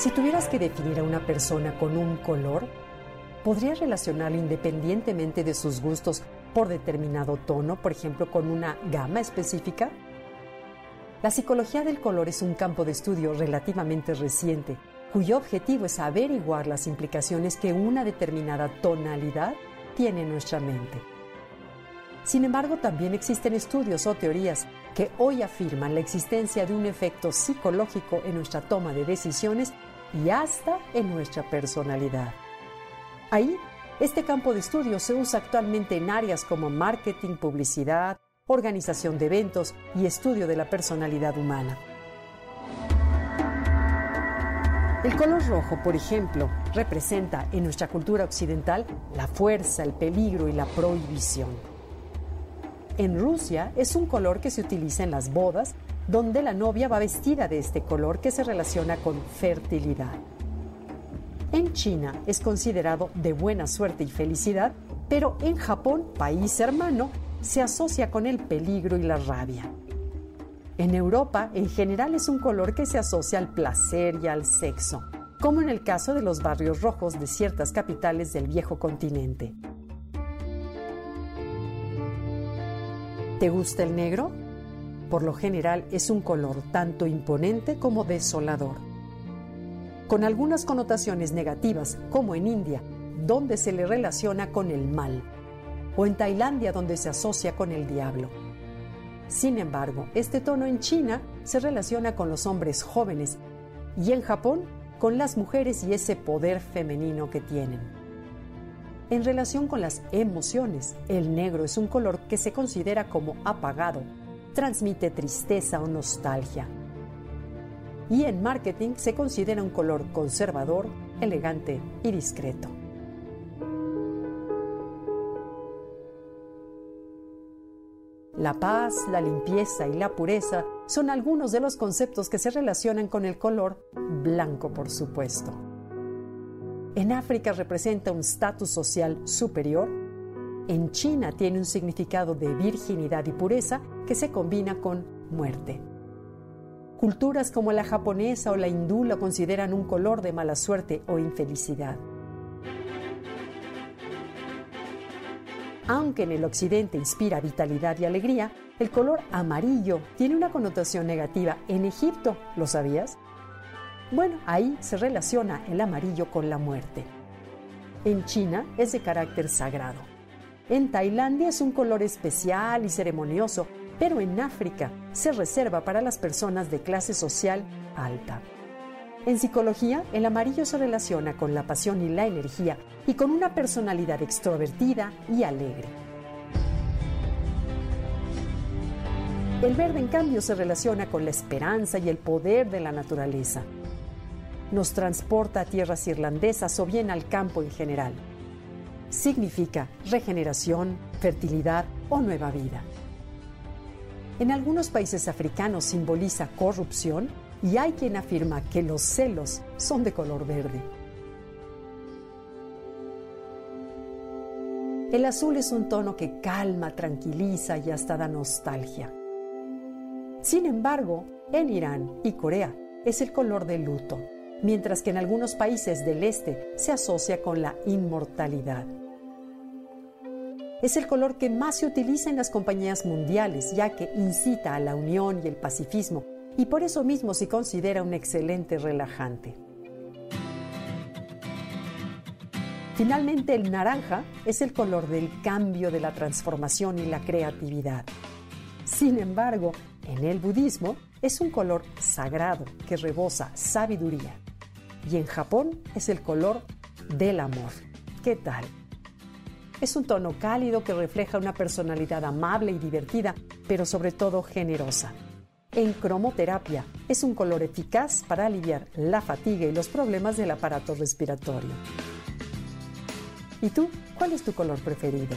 Si tuvieras que definir a una persona con un color, ¿podrías relacionarlo independientemente de sus gustos por determinado tono, por ejemplo, con una gama específica? La psicología del color es un campo de estudio relativamente reciente, cuyo objetivo es averiguar las implicaciones que una determinada tonalidad tiene en nuestra mente. Sin embargo, también existen estudios o teorías que hoy afirman la existencia de un efecto psicológico en nuestra toma de decisiones y hasta en nuestra personalidad. Ahí, este campo de estudio se usa actualmente en áreas como marketing, publicidad, organización de eventos y estudio de la personalidad humana. El color rojo, por ejemplo, representa en nuestra cultura occidental la fuerza, el peligro y la prohibición. En Rusia es un color que se utiliza en las bodas donde la novia va vestida de este color que se relaciona con fertilidad. En China es considerado de buena suerte y felicidad, pero en Japón, país hermano, se asocia con el peligro y la rabia. En Europa, en general, es un color que se asocia al placer y al sexo, como en el caso de los barrios rojos de ciertas capitales del viejo continente. ¿Te gusta el negro? Por lo general es un color tanto imponente como desolador. Con algunas connotaciones negativas, como en India, donde se le relaciona con el mal, o en Tailandia, donde se asocia con el diablo. Sin embargo, este tono en China se relaciona con los hombres jóvenes y en Japón con las mujeres y ese poder femenino que tienen. En relación con las emociones, el negro es un color que se considera como apagado, transmite tristeza o nostalgia. Y en marketing se considera un color conservador, elegante y discreto. La paz, la limpieza y la pureza son algunos de los conceptos que se relacionan con el color blanco, por supuesto. En África representa un estatus social superior en China tiene un significado de virginidad y pureza que se combina con muerte. Culturas como la japonesa o la hindú lo consideran un color de mala suerte o infelicidad. Aunque en el occidente inspira vitalidad y alegría, el color amarillo tiene una connotación negativa en Egipto, ¿lo sabías? Bueno, ahí se relaciona el amarillo con la muerte. En China es de carácter sagrado. En Tailandia es un color especial y ceremonioso, pero en África se reserva para las personas de clase social alta. En psicología, el amarillo se relaciona con la pasión y la energía y con una personalidad extrovertida y alegre. El verde, en cambio, se relaciona con la esperanza y el poder de la naturaleza. Nos transporta a tierras irlandesas o bien al campo en general significa regeneración, fertilidad o nueva vida. En algunos países africanos simboliza corrupción y hay quien afirma que los celos son de color verde. El azul es un tono que calma, tranquiliza y hasta da nostalgia. Sin embargo, en Irán y Corea es el color del luto, mientras que en algunos países del este se asocia con la inmortalidad. Es el color que más se utiliza en las compañías mundiales, ya que incita a la unión y el pacifismo, y por eso mismo se considera un excelente relajante. Finalmente, el naranja es el color del cambio, de la transformación y la creatividad. Sin embargo, en el budismo es un color sagrado que rebosa sabiduría. Y en Japón es el color del amor. ¿Qué tal? Es un tono cálido que refleja una personalidad amable y divertida, pero sobre todo generosa. en cromoterapia. Es un color eficaz para aliviar la fatiga y los problemas del aparato respiratorio. ¿Y tú? ¿Cuál es tu color preferido?